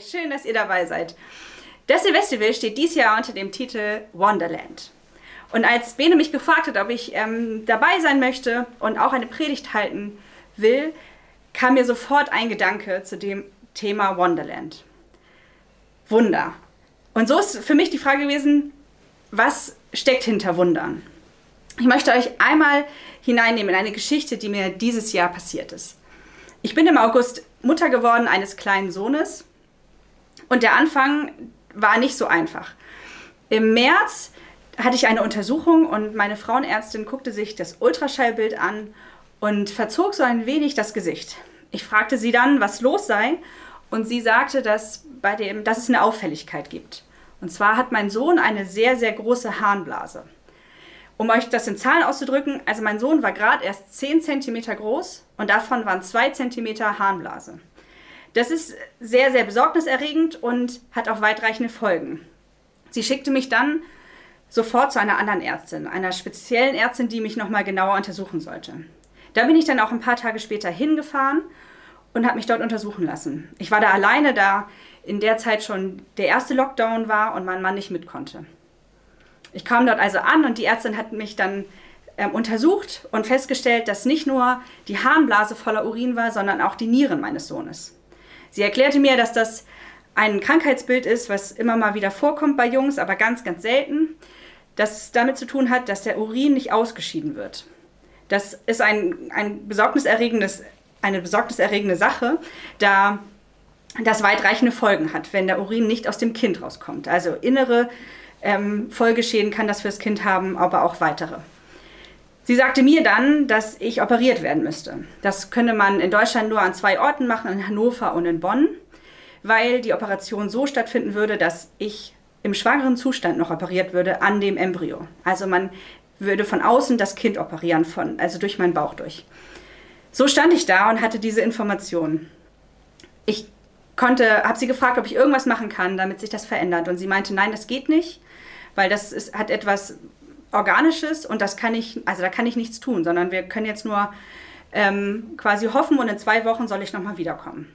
Schön, dass ihr dabei seid. Das Festival steht dieses Jahr unter dem Titel Wonderland. Und als Bene mich gefragt hat, ob ich ähm, dabei sein möchte und auch eine Predigt halten will, kam mir sofort ein Gedanke zu dem Thema Wonderland. Wunder. Und so ist für mich die Frage gewesen, was steckt hinter Wundern? Ich möchte euch einmal hineinnehmen in eine Geschichte, die mir dieses Jahr passiert ist. Ich bin im August Mutter geworden eines kleinen Sohnes und der Anfang war nicht so einfach. Im März hatte ich eine Untersuchung und meine Frauenärztin guckte sich das Ultraschallbild an und verzog so ein wenig das Gesicht. Ich fragte sie dann, was los sei, und sie sagte, dass, bei dem, dass es eine Auffälligkeit gibt. Und zwar hat mein Sohn eine sehr, sehr große Harnblase. Um euch das in Zahlen auszudrücken, also mein Sohn war gerade erst 10 cm groß und davon waren 2 cm Harnblase. Das ist sehr, sehr besorgniserregend und hat auch weitreichende Folgen. Sie schickte mich dann sofort zu einer anderen Ärztin, einer speziellen Ärztin, die mich nochmal genauer untersuchen sollte. Da bin ich dann auch ein paar Tage später hingefahren und habe mich dort untersuchen lassen. Ich war da alleine, da in der Zeit schon der erste Lockdown war und mein Mann nicht mit konnte. Ich kam dort also an und die Ärztin hat mich dann ähm, untersucht und festgestellt, dass nicht nur die Harnblase voller Urin war, sondern auch die Nieren meines Sohnes. Sie erklärte mir, dass das ein Krankheitsbild ist, was immer mal wieder vorkommt bei Jungs, aber ganz, ganz selten, das damit zu tun hat, dass der Urin nicht ausgeschieden wird. Das ist ein, ein besorgniserregendes, eine besorgniserregende Sache, da das weitreichende Folgen hat, wenn der Urin nicht aus dem Kind rauskommt. Also innere ähm, Folgeschäden kann das fürs Kind haben, aber auch weitere. Sie sagte mir dann, dass ich operiert werden müsste. Das könne man in Deutschland nur an zwei Orten machen, in Hannover und in Bonn, weil die Operation so stattfinden würde, dass ich im schwangeren Zustand noch operiert würde an dem Embryo. Also man würde von außen das Kind operieren, von, also durch meinen Bauch durch. So stand ich da und hatte diese Information. Ich konnte, habe sie gefragt, ob ich irgendwas machen kann, damit sich das verändert. Und sie meinte, nein, das geht nicht, weil das ist, hat etwas Organisches und das kann ich, also da kann ich nichts tun, sondern wir können jetzt nur ähm, quasi hoffen und in zwei Wochen soll ich nochmal wiederkommen.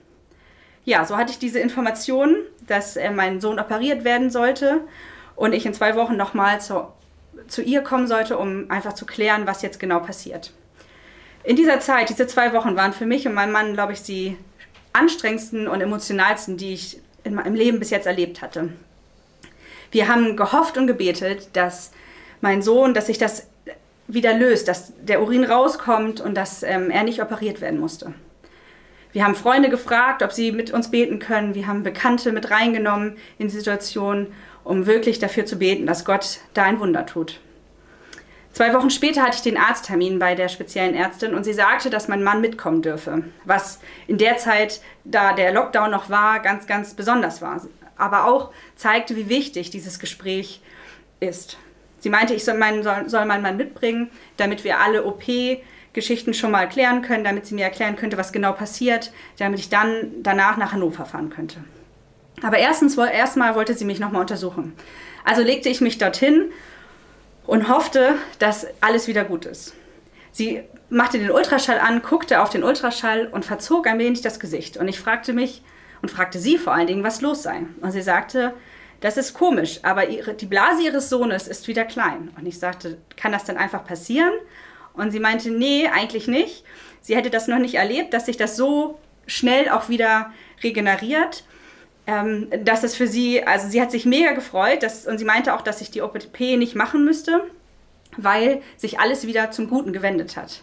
Ja, so hatte ich diese Information, dass äh, mein Sohn operiert werden sollte und ich in zwei Wochen nochmal zu, zu ihr kommen sollte, um einfach zu klären, was jetzt genau passiert. In dieser Zeit, diese zwei Wochen waren für mich und meinen Mann, glaube ich, die anstrengendsten und emotionalsten, die ich in meinem Leben bis jetzt erlebt hatte. Wir haben gehofft und gebetet, dass mein Sohn, dass sich das wieder löst, dass der Urin rauskommt und dass ähm, er nicht operiert werden musste. Wir haben Freunde gefragt, ob sie mit uns beten können. Wir haben Bekannte mit reingenommen in die Situation, um wirklich dafür zu beten, dass Gott da ein Wunder tut. Zwei Wochen später hatte ich den Arzttermin bei der speziellen Ärztin und sie sagte, dass mein Mann mitkommen dürfe, was in der Zeit, da der Lockdown noch war, ganz, ganz besonders war. Aber auch zeigte, wie wichtig dieses Gespräch ist. Sie meinte, ich soll meinen, soll, soll meinen Mann mitbringen, damit wir alle OP-Geschichten schon mal klären können, damit sie mir erklären könnte, was genau passiert, damit ich dann danach nach Hannover fahren könnte. Aber erstens, erstmal wollte sie mich nochmal untersuchen. Also legte ich mich dorthin und hoffte, dass alles wieder gut ist. Sie machte den Ultraschall an, guckte auf den Ultraschall und verzog ein wenig das Gesicht. Und ich fragte mich und fragte sie vor allen Dingen, was los sei. Und sie sagte, das ist komisch, aber ihre, die Blase ihres Sohnes ist wieder klein. Und ich sagte, kann das denn einfach passieren? Und sie meinte, nee, eigentlich nicht. Sie hätte das noch nicht erlebt, dass sich das so schnell auch wieder regeneriert. Ähm, dass es für sie, also sie hat sich mega gefreut dass, und sie meinte auch, dass ich die OP nicht machen müsste, weil sich alles wieder zum Guten gewendet hat.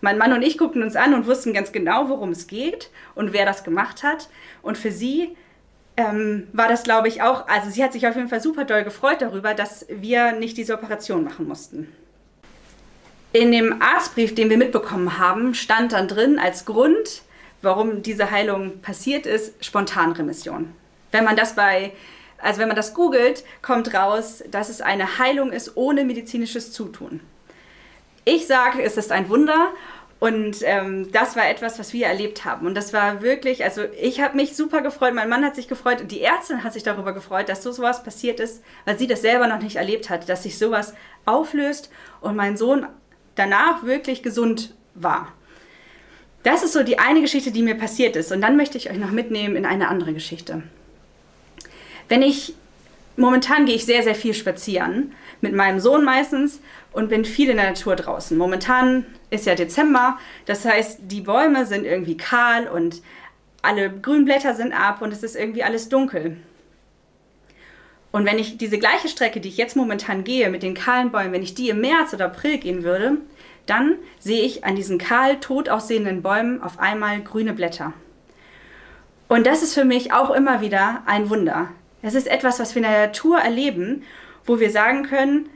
Mein Mann und ich guckten uns an und wussten ganz genau, worum es geht und wer das gemacht hat. Und für sie ähm, war das, glaube ich, auch, also sie hat sich auf jeden Fall super doll gefreut darüber, dass wir nicht diese Operation machen mussten. In dem Arztbrief, den wir mitbekommen haben, stand dann drin als Grund, warum diese Heilung passiert ist, Spontanremission. Wenn man das bei, also wenn man das googelt, kommt raus, dass es eine Heilung ist ohne medizinisches Zutun. Ich sage, es ist ein Wunder und ähm, das war etwas, was wir erlebt haben. Und das war wirklich, also ich habe mich super gefreut, mein Mann hat sich gefreut und die Ärztin hat sich darüber gefreut, dass so sowas passiert ist, weil sie das selber noch nicht erlebt hat, dass sich sowas auflöst und mein Sohn danach wirklich gesund war. Das ist so die eine Geschichte, die mir passiert ist. Und dann möchte ich euch noch mitnehmen in eine andere Geschichte. Wenn ich, momentan gehe ich sehr, sehr viel spazieren, mit meinem Sohn meistens und bin viel in der Natur draußen. Momentan ist ja Dezember, das heißt, die Bäume sind irgendwie kahl und alle Grünblätter sind ab und es ist irgendwie alles dunkel. Und wenn ich diese gleiche Strecke, die ich jetzt momentan gehe, mit den kahlen Bäumen, wenn ich die im März oder April gehen würde, dann sehe ich an diesen kahl, tot aussehenden Bäumen auf einmal grüne Blätter. Und das ist für mich auch immer wieder ein Wunder. Es ist etwas, was wir in der Natur erleben, wo wir sagen können,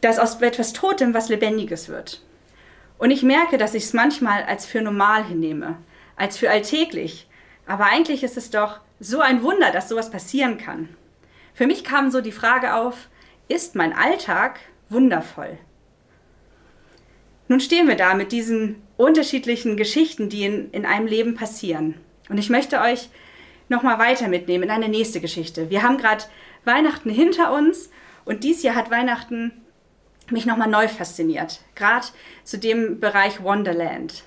dass aus etwas Totem was Lebendiges wird. Und ich merke, dass ich es manchmal als für normal hinnehme, als für alltäglich. Aber eigentlich ist es doch so ein Wunder, dass sowas passieren kann. Für mich kam so die Frage auf, ist mein Alltag wundervoll? Nun stehen wir da mit diesen unterschiedlichen Geschichten, die in, in einem Leben passieren. Und ich möchte euch nochmal weiter mitnehmen in eine nächste Geschichte. Wir haben gerade Weihnachten hinter uns und dieses Jahr hat Weihnachten mich nochmal neu fasziniert. Gerade zu dem Bereich Wonderland.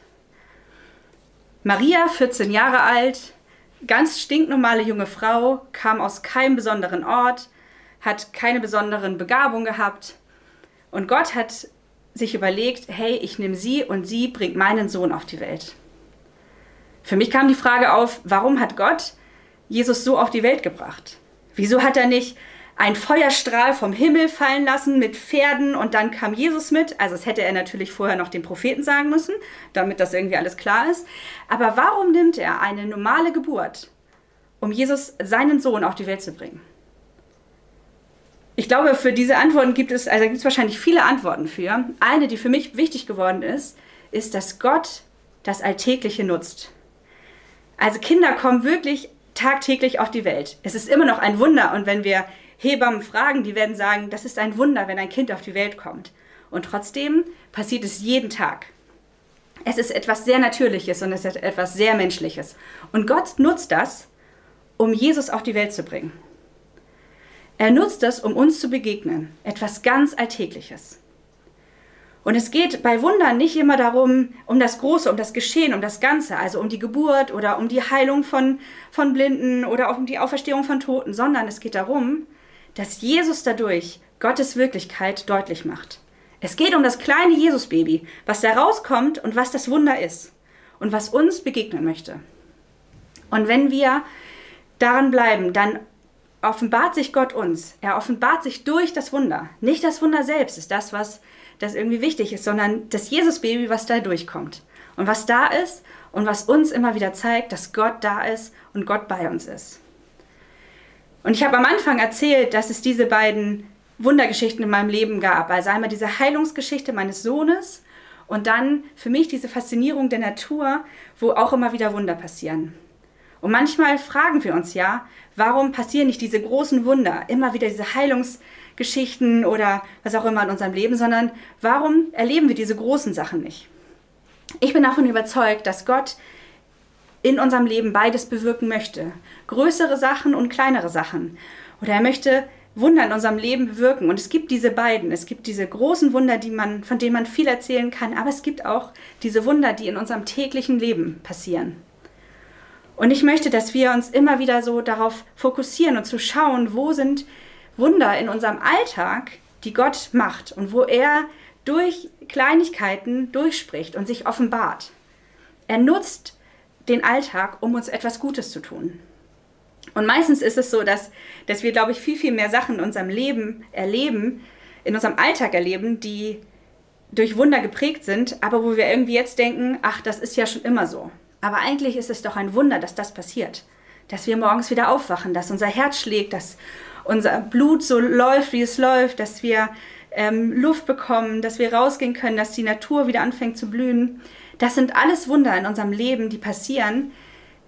Maria, 14 Jahre alt, ganz stinknormale junge Frau, kam aus keinem besonderen Ort, hat keine besonderen Begabungen gehabt. Und Gott hat sich überlegt, hey, ich nehme sie und sie bringt meinen Sohn auf die Welt. Für mich kam die Frage auf, warum hat Gott Jesus so auf die Welt gebracht? Wieso hat er nicht einen Feuerstrahl vom Himmel fallen lassen mit Pferden und dann kam Jesus mit. Also das hätte er natürlich vorher noch den Propheten sagen müssen, damit das irgendwie alles klar ist. Aber warum nimmt er eine normale Geburt, um Jesus, seinen Sohn, auf die Welt zu bringen? Ich glaube, für diese Antworten gibt es, also gibt es wahrscheinlich viele Antworten für. Eine, die für mich wichtig geworden ist, ist, dass Gott das Alltägliche nutzt. Also Kinder kommen wirklich tagtäglich auf die Welt. Es ist immer noch ein Wunder und wenn wir Hebammen fragen, die werden sagen, das ist ein Wunder, wenn ein Kind auf die Welt kommt. Und trotzdem passiert es jeden Tag. Es ist etwas sehr Natürliches und es ist etwas sehr Menschliches. Und Gott nutzt das, um Jesus auf die Welt zu bringen. Er nutzt das, um uns zu begegnen. Etwas ganz Alltägliches. Und es geht bei Wundern nicht immer darum, um das Große, um das Geschehen, um das Ganze, also um die Geburt oder um die Heilung von, von Blinden oder auch um die Auferstehung von Toten, sondern es geht darum, dass Jesus dadurch Gottes Wirklichkeit deutlich macht. Es geht um das kleine Jesusbaby, was da rauskommt und was das Wunder ist und was uns begegnen möchte. Und wenn wir daran bleiben, dann offenbart sich Gott uns. Er offenbart sich durch das Wunder. Nicht das Wunder selbst ist das, was das irgendwie wichtig ist, sondern das Jesusbaby, was da durchkommt. Und was da ist und was uns immer wieder zeigt, dass Gott da ist und Gott bei uns ist. Und ich habe am Anfang erzählt, dass es diese beiden Wundergeschichten in meinem Leben gab. Also einmal diese Heilungsgeschichte meines Sohnes und dann für mich diese Faszinierung der Natur, wo auch immer wieder Wunder passieren. Und manchmal fragen wir uns ja, warum passieren nicht diese großen Wunder, immer wieder diese Heilungsgeschichten oder was auch immer in unserem Leben, sondern warum erleben wir diese großen Sachen nicht? Ich bin davon überzeugt, dass Gott in unserem Leben beides bewirken möchte. Größere Sachen und kleinere Sachen. Oder er möchte Wunder in unserem Leben bewirken. Und es gibt diese beiden. Es gibt diese großen Wunder, die man, von denen man viel erzählen kann, aber es gibt auch diese Wunder, die in unserem täglichen Leben passieren. Und ich möchte, dass wir uns immer wieder so darauf fokussieren und zu schauen, wo sind Wunder in unserem Alltag, die Gott macht und wo er durch Kleinigkeiten durchspricht und sich offenbart. Er nutzt den Alltag, um uns etwas Gutes zu tun. Und meistens ist es so, dass, dass wir, glaube ich, viel, viel mehr Sachen in unserem Leben erleben, in unserem Alltag erleben, die durch Wunder geprägt sind, aber wo wir irgendwie jetzt denken, ach, das ist ja schon immer so. Aber eigentlich ist es doch ein Wunder, dass das passiert. Dass wir morgens wieder aufwachen, dass unser Herz schlägt, dass unser Blut so läuft, wie es läuft, dass wir ähm, Luft bekommen, dass wir rausgehen können, dass die Natur wieder anfängt zu blühen. Das sind alles Wunder in unserem Leben, die passieren,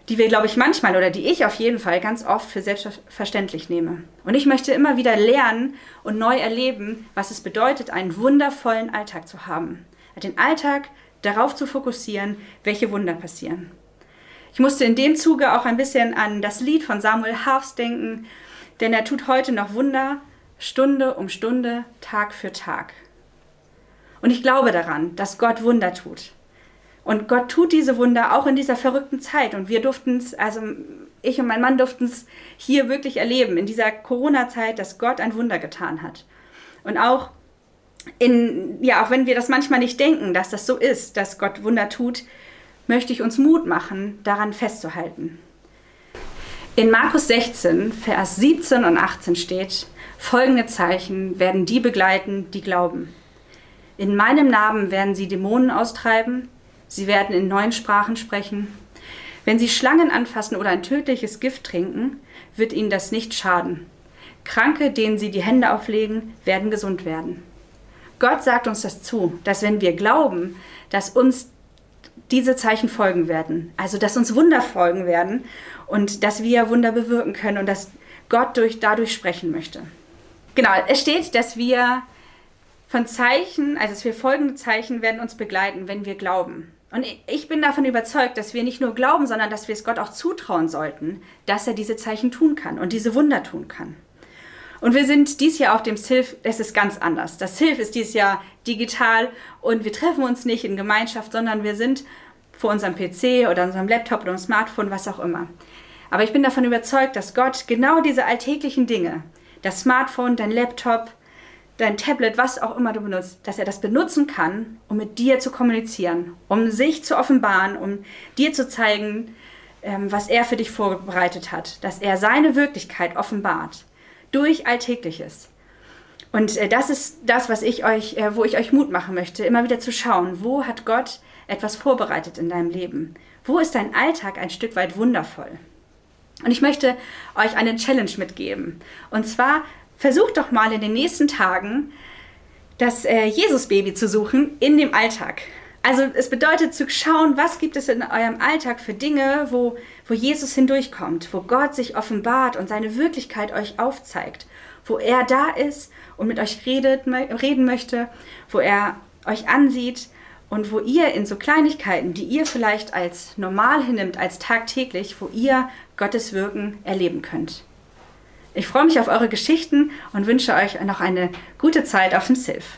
die wir, glaube ich, manchmal oder die ich auf jeden Fall ganz oft für selbstverständlich nehme. Und ich möchte immer wieder lernen und neu erleben, was es bedeutet, einen wundervollen Alltag zu haben. Den Alltag darauf zu fokussieren, welche Wunder passieren. Ich musste in dem Zuge auch ein bisschen an das Lied von Samuel Harfs denken, denn er tut heute noch Wunder, Stunde um Stunde, Tag für Tag. Und ich glaube daran, dass Gott Wunder tut. Und Gott tut diese Wunder auch in dieser verrückten Zeit. Und wir durften es, also ich und mein Mann durften es hier wirklich erleben, in dieser Corona-Zeit, dass Gott ein Wunder getan hat. Und auch in, ja, auch wenn wir das manchmal nicht denken, dass das so ist, dass Gott Wunder tut, möchte ich uns Mut machen, daran festzuhalten. In Markus 16, Vers 17 und 18 steht, folgende Zeichen werden die begleiten, die glauben. In meinem Namen werden sie Dämonen austreiben, sie werden in neuen Sprachen sprechen. Wenn sie Schlangen anfassen oder ein tödliches Gift trinken, wird ihnen das nicht schaden. Kranke, denen sie die Hände auflegen, werden gesund werden. Gott sagt uns das zu, dass wenn wir glauben, dass uns diese Zeichen folgen werden, also dass uns Wunder folgen werden und dass wir Wunder bewirken können und dass Gott durch, dadurch sprechen möchte. Genau, es steht, dass wir von Zeichen, also dass wir folgende Zeichen werden uns begleiten, wenn wir glauben. Und ich bin davon überzeugt, dass wir nicht nur glauben, sondern dass wir es Gott auch zutrauen sollten, dass er diese Zeichen tun kann und diese Wunder tun kann. Und wir sind dieses Jahr auf dem SILF, es ist ganz anders. Das SILF ist dieses Jahr digital und wir treffen uns nicht in Gemeinschaft, sondern wir sind vor unserem PC oder unserem Laptop oder unserem Smartphone, was auch immer. Aber ich bin davon überzeugt, dass Gott genau diese alltäglichen Dinge, das Smartphone, dein Laptop, dein Tablet, was auch immer du benutzt, dass er das benutzen kann, um mit dir zu kommunizieren, um sich zu offenbaren, um dir zu zeigen, ähm, was er für dich vorbereitet hat, dass er seine Wirklichkeit offenbart durch Alltägliches. Und äh, das ist das, was ich euch, äh, wo ich euch Mut machen möchte, immer wieder zu schauen, wo hat Gott etwas vorbereitet in deinem Leben? Wo ist dein Alltag ein Stück weit wundervoll? Und ich möchte euch eine Challenge mitgeben. Und zwar versucht doch mal in den nächsten Tagen das äh, Jesus-Baby zu suchen in dem Alltag. Also es bedeutet zu schauen, was gibt es in eurem Alltag für Dinge, wo, wo Jesus hindurchkommt, wo Gott sich offenbart und seine Wirklichkeit euch aufzeigt, wo er da ist und mit euch redet, reden möchte, wo er euch ansieht und wo ihr in so Kleinigkeiten, die ihr vielleicht als normal hinnimmt, als tagtäglich, wo ihr Gottes Wirken erleben könnt. Ich freue mich auf eure Geschichten und wünsche euch noch eine gute Zeit auf dem Silf.